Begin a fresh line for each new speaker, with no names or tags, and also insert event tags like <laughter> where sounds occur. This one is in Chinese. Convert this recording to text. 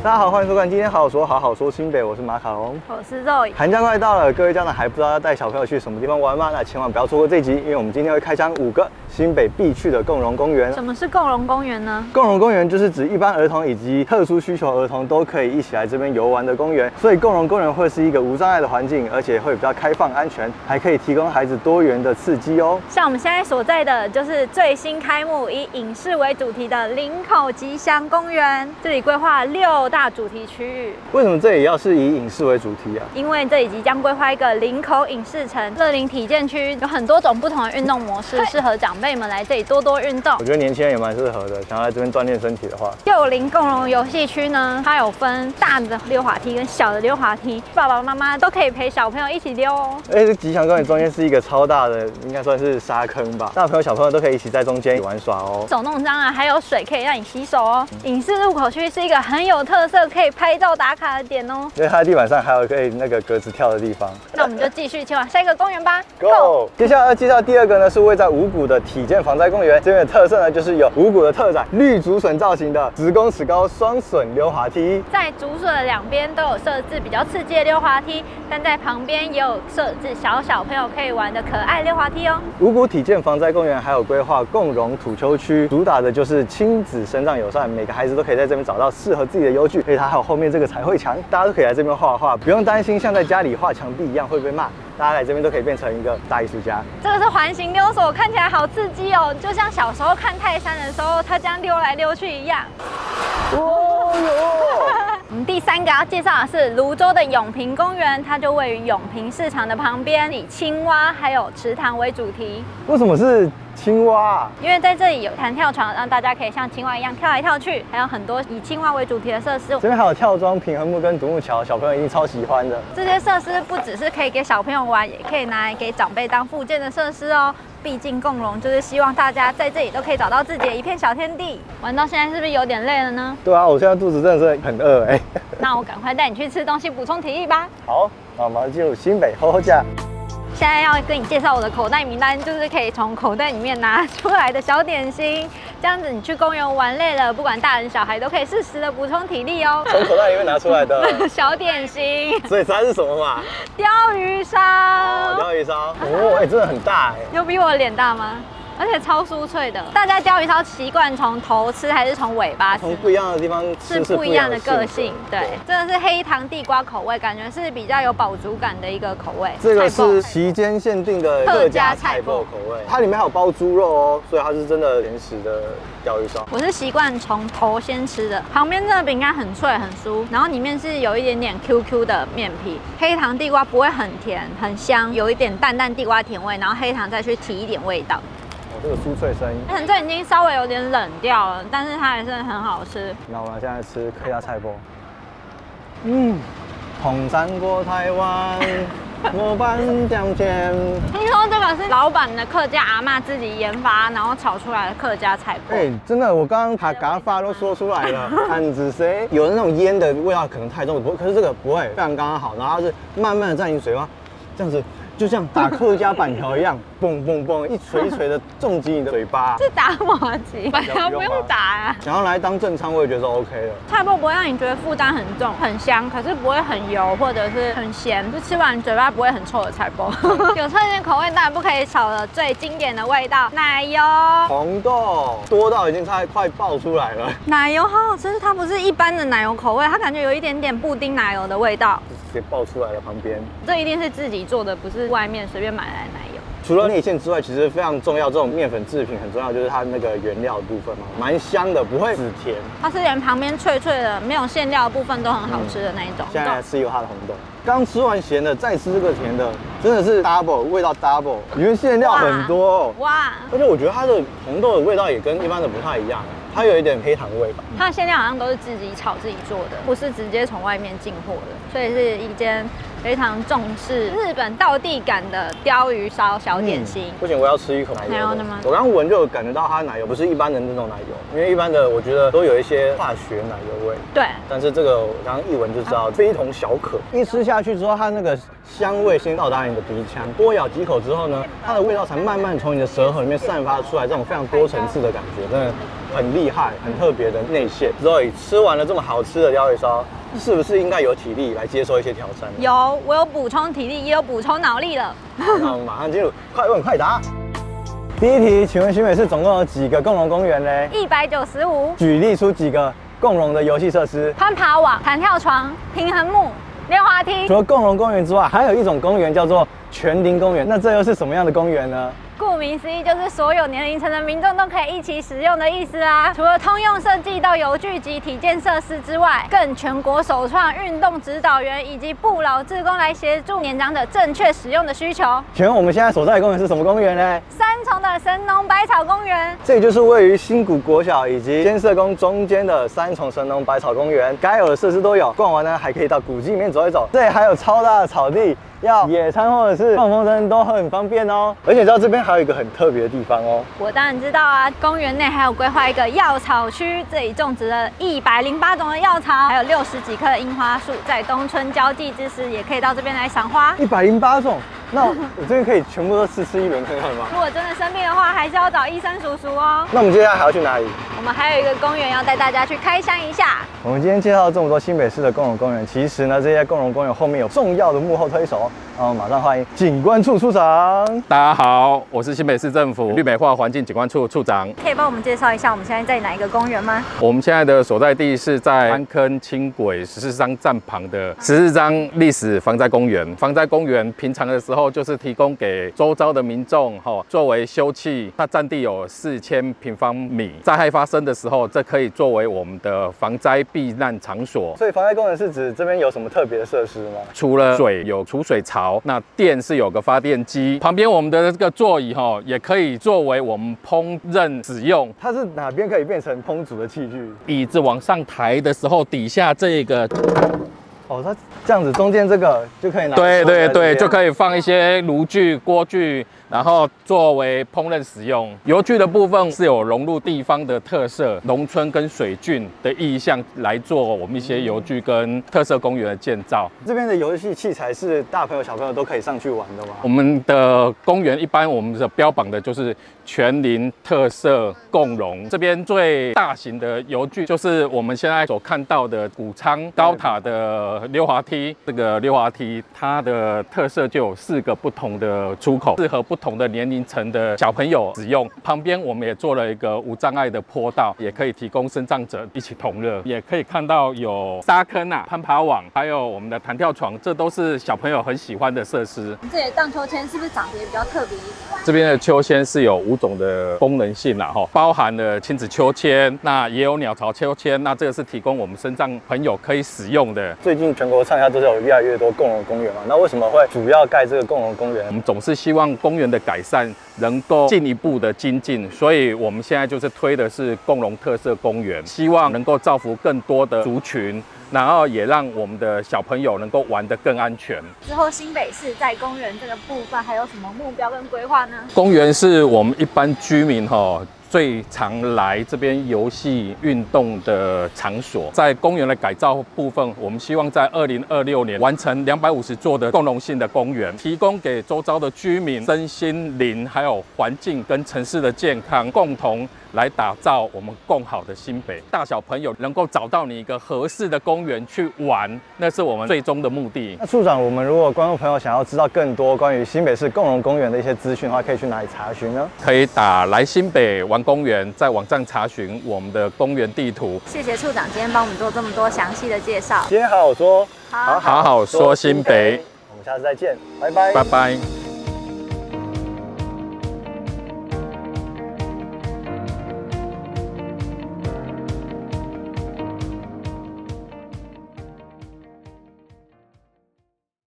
大家好，欢迎收看今天好好说，好好说新北，我是马卡龙，
我是肉。
寒假快到了，各位家长还不知道要带小朋友去什么地方玩吗？那千万不要错过这集，因为我们今天会开箱五个新北必去的共融公园。
什么是共融公园呢？
共融公园就是指一般儿童以及特殊需求儿童都可以一起来这边游玩的公园，所以共融公园会是一个无障碍的环境，而且会比较开放安全，还可以提供孩子多元的刺激哦。
像我们现在所在的就是最新开幕以影视为主题的林口吉祥公园，这里规划六大主题区
域。为什么这里要是以影视为主题啊？
因为这里即将规划一个林口影视城乐龄体健区，有很多种不同的运动模式，适合长辈们来这里多多运动。
我觉得年轻人也蛮适合的，想要来这边锻炼身体的话。
幼龄共融游戏区呢，它有分大的溜滑梯跟小的溜滑梯，爸爸妈妈都可以陪小朋友一起溜哦。
哎，这吉祥公园中间是一个超大的，应该算是沙坑吧，大朋友小朋友都可以一起在中间玩耍哦。
手弄脏啊，还有水可以让你洗手哦。影视入口区是一个很有特色，可以拍。照打卡的点哦，
因为它的地板上还有可以那个格子跳的地方。
那我们就继续前往下一个公园吧。
Go！接下来要介绍第二个呢，是位在五股的体健防灾公园。这边的特色呢，就是有五谷的特产绿竹笋造型的十公尺高双笋溜滑梯。
在竹笋的两边都有设置比较刺激的溜滑梯，但在旁边也有设置小小朋友可以玩的可爱溜滑梯哦。
五谷体健防灾公园还有规划共融土丘区，主打的就是亲子生长友善，每个孩子都可以在这边找到适合自己的优具。而且它还有后面。这个彩绘墙，大家都可以来这边画画，不用担心像在家里画墙壁一样会被骂。大家来这边都可以变成一个大艺术家。
这个是环形溜索，看起来好刺激哦，就像小时候看泰山的时候，它这样溜来溜去一样。哦哟！第三个要介绍的是泸州的永平公园，它就位于永平市场的旁边，以青蛙还有池塘为主题。
为什么是？青蛙，
因为在这里有弹跳床，让大家可以像青蛙一样跳来跳去，还有很多以青蛙为主题的设施。
这边还有跳桩、平衡木跟独木桥，小朋友一定超喜欢的。
这些设施不只是可以给小朋友玩，也可以拿来给长辈当附件的设施哦。毕竟共荣就是希望大家在这里都可以找到自己的一片小天地。玩到现在是不是有点累了呢？
对啊，我现在肚子真的是很饿哎。
那我赶快带你去吃东西补充体力吧。
好，那我们就新北厚厚呷。
现在要跟你介绍我的口袋名单，就是可以从口袋里面拿出来的小点心。这样子你去公园玩累了，不管大人小孩都可以适时的补充体力哦。
从 <laughs> 口袋里面拿出来的 <laughs>
小点心。
所以它是什么嘛？
鲷鱼烧。
鯛鱼烧。哦，哎、欸，真的很大哎。
有比我的脸大吗？而且超酥脆的，大家鯛鱼烧习惯从头吃还是从尾巴吃？
从不一样的地方吃
是不一样的个性。对，这个是黑糖地瓜口味，感觉是比较有饱足感的一个口味。
这个是期间限定的客家菜脯口味，它里面还有包猪肉哦，所以它是真的甜食的鯛鱼烧。
我是习惯从头先吃的，旁边这个饼干很脆很酥，然后里面是有一点点 QQ 的面皮，黑糖地瓜不会很甜，很香，有一点淡淡地瓜甜味，然后黑糖再去提一点味道。
这个酥脆声音，
可能这已经稍微有点冷掉了，但是它还是很好吃。
那我们现在吃客家菜脯，嗯，红山过台湾，模板酱甜。
听说这个是老板的客家阿嬷自己研发，然后炒出来的客家菜脯。
哎，真的，我刚刚把嘎发都说出来了。<laughs> 案子谁有那种腌的味道可能太重，不，可是这个不会，非常刚刚好。然后是慢慢的在你嘴巴这样子。就像打客家板条一样，嘣嘣嘣，一锤一锤的重击你的嘴巴。
是打麻糬，<laughs> 板条不用打啊。
想要来当正餐，我也觉得 OK 的。
菜脯不会让你觉得负担很重，很香，可是不会很油或者是很咸，就吃完嘴巴不会很臭的菜包。<laughs> 有特定口味当然不可以少了最经典的味道，奶油。
红豆多到已经快快爆出来了。
奶油好好吃，它不是一般的奶油口味，它感觉有一点点布丁奶油的味道。
直接爆出来了旁边。这
一定是自己做的，不是外面随便买来的奶油。
除了内馅之外，其实非常重要，这种面粉制品很重要，就是它那个原料的部分嘛，蛮香的，不会死甜。
它是连旁边脆脆的、没有馅料的部分都很好吃的那一种。嗯、
现在来吃一个它的红豆，刚吃完咸的，再吃这个甜的，真的是 double 味道 double，里面馅料很多哇，哇！而且我觉得它的红豆的味道也跟一般的不太一样。它有一点黑糖味吧？
它的馅料好像都是自己炒自己做的，不是直接从外面进货的，所以是一间非常重视日本道地感的鲷鱼烧小点心。嗯、不行，
我要吃一口奶油的。
奶油的吗？
我刚闻就感觉到它的奶油不是一般的那种奶油，因为一般的我觉得都有一些化学奶油味。
对。但
是这个我刚刚一闻就知道非同小可。一吃下去之后，它那个香味先到达你的鼻腔，多咬几口之后呢，它的味道才慢慢从你的舌头里面散发出来，这种非常多层次的感觉，真的。很厉害、很特别的内馅。所以吃完了这么好吃的鯛鱼烧，是不是应该有体力来接受一些挑战？
有，我有补充体力，也有补充脑力了。
那我们马上进入快问快答。第一题，请问新北市总共有几个共融公园呢？
一百九十五。
举例出几个共融的游戏设施：
攀爬网、弹跳床、平衡木、溜滑梯。
除了共融公园之外，还有一种公园叫做全林公园。那这又是什么样的公园呢？
顾名思义，就是所有年龄层的民众都可以一起使用的意思啊！除了通用设计到游具及体健设施之外，更全国首创运动指导员以及不老志工来协助年长者正确使用的需求。
请问我们现在所在的公园是什么公园呢？
三重的神农百草公园。
这里就是位于新谷国小以及建设宫中间的三重神农百草公园，该有的设施都有。逛完呢，还可以到古迹里面走一走。这里还有超大的草地。要野餐或者是放风筝都很方便哦，而且知道这边还有一个很特别的地方哦。
我当然知道啊，公园内还有规划一个药草区，这里种植了一百零八种的药草，还有六十几棵的樱花树，在冬春交际之时，也可以到这边来赏花。
一百零八种。那我这边可以全部都试吃一轮看看吗？
如果真的生病的话，还是要找医生叔叔哦。
那我们接下来还要去哪里？
我们还有一个公园要带大家去开箱一下。
我们今天介绍了这么多新北市的共荣公园，其实呢，这些共荣公园后面有重要的幕后推手。然后马上欢迎景观处处长。
大家好，我是新北市政府绿美化环境景观处处长。
可以帮我们介绍一下我们现在在哪一个公园吗？
我们现在的所在地是在安坑轻轨十四张站旁的十四张历史防灾公园。防灾公园平常的时候就是提供给周遭的民众哈，作为休憩，它占地有四千平方米。灾害发生的时候，这可以作为我们的防灾避难场所。
所以防灾公园是指这边有什么特别的设施吗？
除了水有储水槽，那电是有个发电机。旁边我们的这个座椅哈，也可以作为我们烹饪使用。
它是哪边可以变成烹煮的器具？
椅子往上抬的时候，底下这个。
哦，它这样子，中间这个就可以拿。
对对对，就可以放一些炉具、锅具。然后作为烹饪使用，油具的部分是有融入地方的特色、农村跟水郡的意象来做我们一些油具跟特色公园的建造。
这边的游戏器材是大朋友小朋友都可以上去玩的吗？
我们的公园一般我们的标榜的就是全龄特色共融。这边最大型的油具就是我们现在所看到的谷仓高塔的溜滑梯。这个溜滑梯它的特色就有四个不同的出口，适合不。同的年龄层的小朋友使用，旁边我们也做了一个无障碍的坡道，也可以提供身障者一起同乐。也可以看到有沙坑啊、攀爬网，还有我们的弹跳床，这都是小朋友很喜欢的设施。
这里荡秋千是不是长得也比较特别？
这边的秋千是有五种的功能性啦，哈，包含了亲子秋千，那也有鸟巢秋千，那这个是提供我们身障朋友可以使用的。
最近全国上下都是有越来越多共融公园嘛，那为什么会主要盖这个共融公园？
我们总是希望公园的改善能够进一步的精进，所以我们现在就是推的是共融特色公园，希望能够造福更多的族群，然后也让我们的小朋友能够玩得更安全。
之后新北市在公园这个部分还有什么目标跟规划呢？
公园是我们一般居民哈。最常来这边游戏运动的场所，在公园的改造部分，我们希望在二零二六年完成两百五十座的共融性的公园，提供给周遭的居民身心灵还有环境跟城市的健康，共同来打造我们共好的新北。大小朋友能够找到你一个合适的公园去玩，那是我们最终的目的。
那处长，我们如果观众朋友想要知道更多关于新北市共荣公园的一些资讯的话，可以去哪里查询呢？
可以打来新北玩。公园在网站查询我们的公园地图。谢
谢处长今天帮我们做这么多详细的介绍。
今天好好说，
好好说新北。
我们下次再见，拜拜，
拜拜。